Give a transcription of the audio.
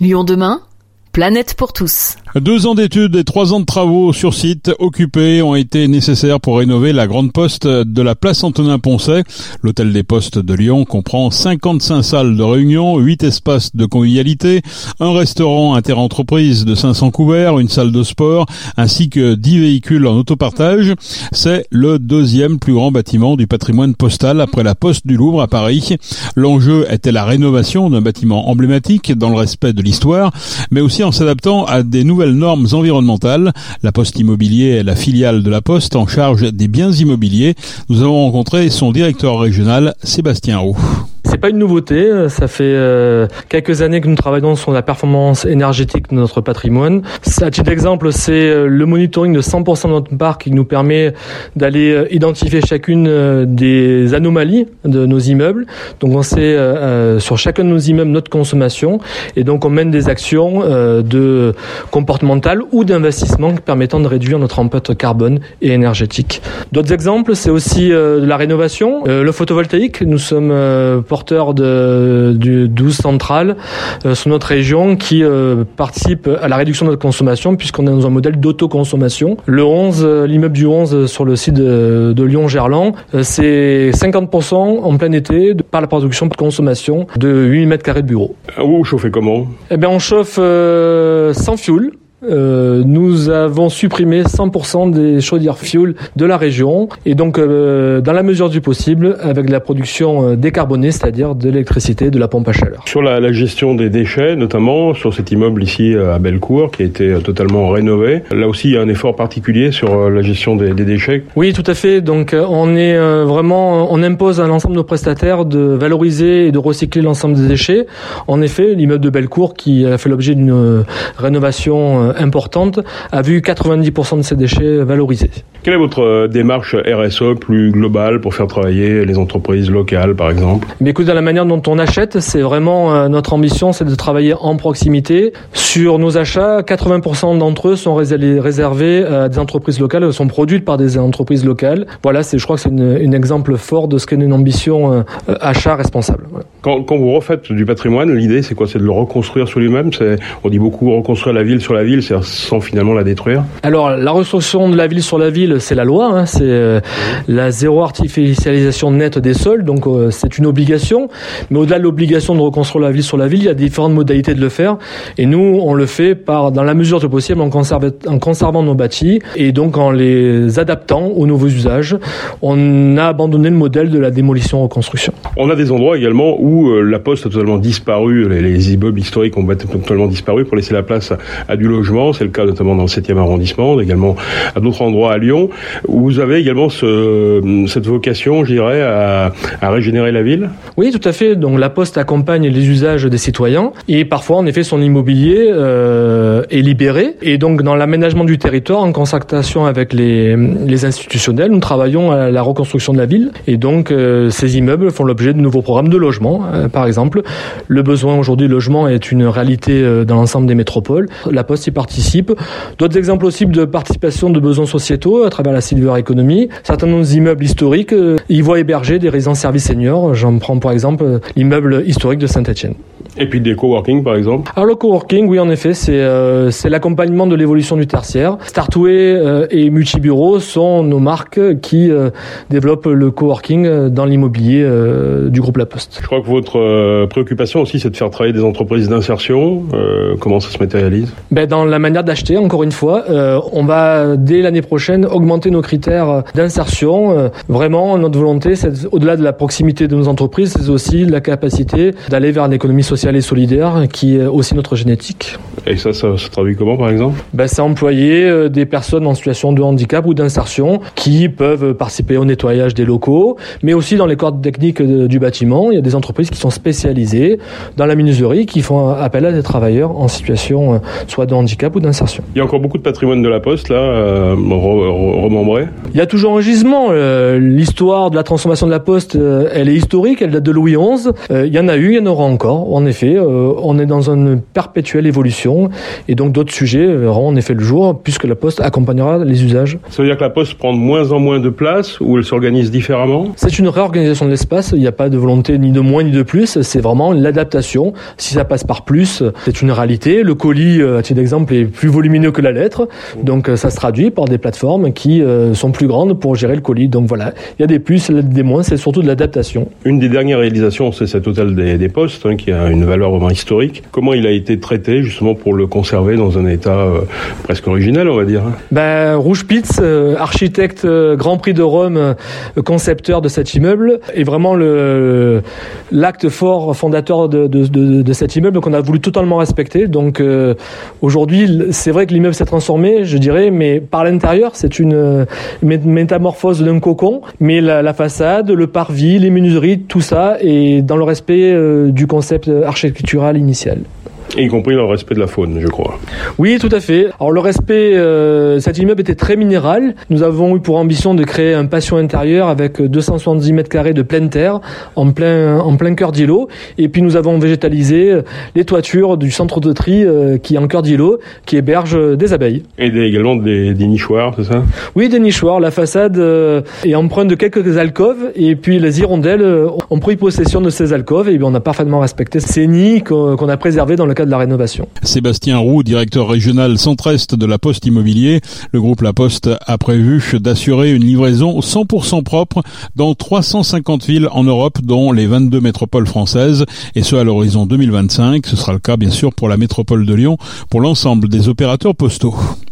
Lyon demain Planète pour tous. Deux ans d'études et trois ans de travaux sur site occupés ont été nécessaires pour rénover la grande poste de la place Antonin-Poncet. L'hôtel des postes de Lyon comprend 55 salles de réunion, 8 espaces de convivialité, un restaurant interentreprise de 500 couverts, une salle de sport, ainsi que 10 véhicules en autopartage. C'est le deuxième plus grand bâtiment du patrimoine postal après la poste du Louvre à Paris. L'enjeu était la rénovation d'un bâtiment emblématique dans le respect de l'histoire, mais aussi en s'adaptant à des nouvelles normes environnementales. La Poste Immobilier est la filiale de la Poste en charge des biens immobiliers. Nous avons rencontré son directeur régional, Sébastien Roux. C'est pas une nouveauté, ça fait euh, quelques années que nous travaillons sur la performance énergétique de notre patrimoine. À titre d'exemple, c'est euh, le monitoring de 100% de notre parc qui nous permet d'aller euh, identifier chacune des anomalies de nos immeubles. Donc on sait sur chacun de nos immeubles notre consommation et donc on mène des actions de comportementales ou d'investissement permettant de réduire notre empreinte carbone et énergétique. D'autres exemples, c'est aussi la rénovation, le photovoltaïque. Nous sommes de, du 12 central euh, sur notre région qui euh, participe à la réduction de notre consommation puisqu'on est dans un modèle d'autoconsommation. Le 11, euh, l'immeuble du 11 sur le site de, de Lyon-Gerland, c'est 50% en plein été par la production de consommation de 8 mètres carrés de bureau. Vous chauffez comment? Eh bien, on chauffe sans fioul. Euh, nous avons supprimé 100% des chaudières fuel de la région et donc euh, dans la mesure du possible avec la production euh, décarbonée, c'est-à-dire de l'électricité, de la pompe à chaleur. Sur la, la, gestion des déchets, notamment sur cet immeuble ici à Bellecour qui a été totalement rénové, là aussi il y a un effort particulier sur la gestion des, des déchets. Oui, tout à fait. Donc on est vraiment, on impose à l'ensemble de nos prestataires de valoriser et de recycler l'ensemble des déchets. En effet, l'immeuble de Bellecour qui a fait l'objet d'une rénovation euh, importante, a vu 90% de ces déchets valorisés. Quelle est votre euh, démarche RSE plus globale pour faire travailler les entreprises locales, par exemple? Mais écoute, dans la manière dont on achète, c'est vraiment euh, notre ambition, c'est de travailler en proximité. Sur nos achats, 80% d'entre eux sont réservés à des entreprises locales, sont produites par des entreprises locales. Voilà, c'est, je crois que c'est un exemple fort de ce qu'est une ambition achat responsable. Quand, vous refaites du patrimoine, l'idée c'est quoi? C'est de le reconstruire sur lui-même? On dit beaucoup reconstruire la ville sur la ville c'est sans finalement la détruire Alors, la reconstruction de la ville sur la ville, c'est la loi, hein, c'est euh, la zéro artificialisation nette des sols, donc euh, c'est une obligation. Mais au-delà de l'obligation de reconstruire la ville sur la ville, il y a différentes modalités de le faire. Et nous, on le fait par, dans la mesure du possible, en, en conservant nos bâtis et donc en les adaptant aux nouveaux usages. On a abandonné le modèle de la démolition-reconstruction. On a des endroits également où euh, la poste a totalement disparu, les, les immeubles historiques ont totalement disparu pour laisser la place à du logement c'est le cas notamment dans le 7e arrondissement, également à d'autres endroits à Lyon, où vous avez également ce, cette vocation, je dirais, à, régénérer la ville? Oui, tout à fait. Donc la Poste accompagne les usages des citoyens et parfois, en effet, son immobilier euh, est libéré. Et donc, dans l'aménagement du territoire, en concertation avec les, les, institutionnels, nous travaillons à la reconstruction de la ville. Et donc, euh, ces immeubles font l'objet de nouveaux programmes de logement. Euh, par exemple, le besoin aujourd'hui de logement est une réalité euh, dans l'ensemble des métropoles. La Poste y participent. D'autres exemples aussi de participation de besoins sociétaux à travers la Silver Economy. Certains de nos immeubles historiques euh, y voient héberger des résidences services seniors. J'en prends par exemple l'immeuble historique de Saint-Etienne. Et puis des coworking par exemple Alors le coworking, oui en effet, c'est euh, c'est l'accompagnement de l'évolution du tertiaire. Startway euh, et Multibureau sont nos marques qui euh, développent le coworking euh, dans l'immobilier du groupe La Poste. Je crois que votre préoccupation aussi, c'est de faire travailler des entreprises d'insertion. comment ça se matérialise? Ben, Dans la manière d'acheter, encore une fois. on va, dès l'année prochaine, augmenter nos critères d'insertion. vraiment, notre volonté, c'est au-delà de la proximité de nos entreprises, c'est aussi la capacité d'aller vers une économie sociale et solidaire, qui est aussi notre génétique. Et ça, ça se traduit comment, par exemple? Ben, C'est employer euh, des personnes en situation de handicap ou d'insertion qui peuvent participer au nettoyage des locaux, mais aussi dans les corps techniques du bâtiment. Il y a des entreprises qui sont spécialisées dans la menuiserie, qui font appel à des travailleurs en situation euh, soit de handicap ou d'insertion. Il y a encore beaucoup de patrimoine de la Poste, là, euh, remembré Il y a toujours un gisement. L'histoire de la transformation de la Poste, elle est historique, elle date de Louis XI. Il y en a eu, il y en aura encore, en effet fait, euh, on est dans une perpétuelle évolution et donc d'autres sujets verront en effet le jour puisque la Poste accompagnera les usages. Ça veut dire que la Poste prend de moins en moins de place ou elle s'organise différemment? C'est une réorganisation de l'espace, il n'y a pas de volonté ni de moins ni de plus, c'est vraiment l'adaptation. Si ça passe par plus, c'est une réalité. Le colis, à titre d'exemple, est plus volumineux que la lettre, donc ça se traduit par des plateformes qui sont plus grandes pour gérer le colis. Donc voilà, il y a des plus, des moins, c'est surtout de l'adaptation. Une des dernières réalisations, c'est cet hôtel des, des Postes, hein, qui a une valeur vraiment historique. Comment il a été traité justement pour le conserver dans un état euh, presque original, on va dire hein? Ben, Rouge Pitz, euh, architecte euh, Grand Prix de Rome, concepteur de cet immeuble, est vraiment l'acte fort fondateur de, cet immeuble qu'on a voulu totalement respecter. Donc aujourd'hui, c'est vrai que l'immeuble s'est transformé, je dirais, mais par l'intérieur, c'est une métamorphose d'un cocon, mais la, la, façade, le parvis, les menuiseries, tout ça est dans le respect du concept architectural initial. Y compris le respect de la faune, je crois. Oui, tout à fait. Alors le respect, euh, cet immeuble était très minéral. Nous avons eu pour ambition de créer un patio intérieur avec 270 mètres carrés de pleine terre, en plein, en plein cœur d'îlot. Et puis nous avons végétalisé les toitures du centre de tri euh, qui est en cœur d'îlot, qui héberge des abeilles. Et des, également des, des nichoirs, c'est ça? Oui, des nichoirs. La façade euh, est empreinte de quelques alcôves et puis les hirondelles euh, ont pris possession de ces alcôves et bien on a parfaitement respecté ces nids qu'on a préservés dans le cadre la rénovation. Sébastien Roux, directeur régional centre-est de la Poste Immobilier. Le groupe La Poste a prévu d'assurer une livraison 100% propre dans 350 villes en Europe, dont les 22 métropoles françaises, et ce à l'horizon 2025. Ce sera le cas bien sûr pour la métropole de Lyon, pour l'ensemble des opérateurs postaux.